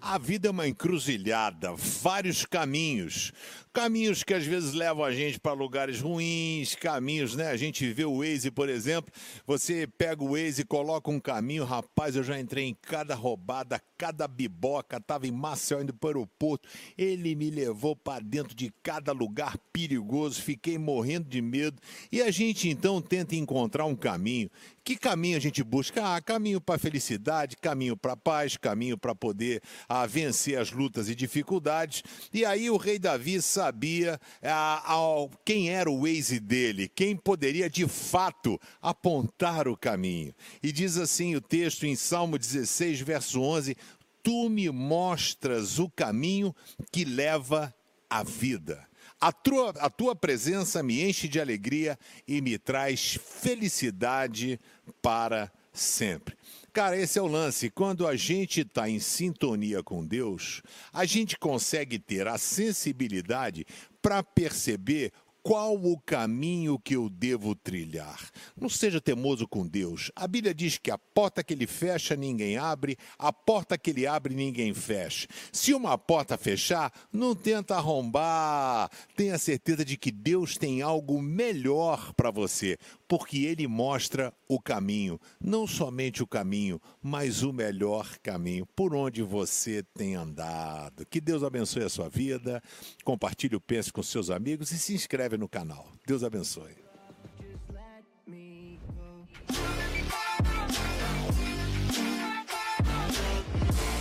A vida é uma encruzilhada, vários caminhos. Caminhos que às vezes levam a gente para lugares ruins, caminhos, né? A gente vê o Waze, por exemplo, você pega o Waze coloca um caminho, rapaz, eu já entrei em cada roubada, cada biboca, tava em Maceió indo para o aeroporto, ele me levou para dentro de cada lugar perigoso, fiquei morrendo de medo. E a gente então tenta encontrar um caminho. Que caminho a gente busca? Ah, caminho para felicidade, caminho para paz, caminho para poder ah, vencer as lutas e dificuldades. E aí o rei Davi sabia ah, ah, quem era o Waze dele, quem poderia de fato apontar o caminho. E diz assim o texto em Salmo 16, verso 11: Tu me mostras o caminho que leva à vida. A tua, a tua presença me enche de alegria e me traz felicidade para sempre. Cara, esse é o lance. Quando a gente está em sintonia com Deus, a gente consegue ter a sensibilidade para perceber qual o caminho que eu devo trilhar? Não seja temoso com Deus. A Bíblia diz que a porta que ele fecha, ninguém abre, a porta que ele abre, ninguém fecha. Se uma porta fechar, não tenta arrombar. Tenha certeza de que Deus tem algo melhor para você, porque ele mostra o caminho, não somente o caminho, mas o melhor caminho por onde você tem andado. Que Deus abençoe a sua vida. Compartilhe o Pense com seus amigos e se inscreve no canal. Deus abençoe.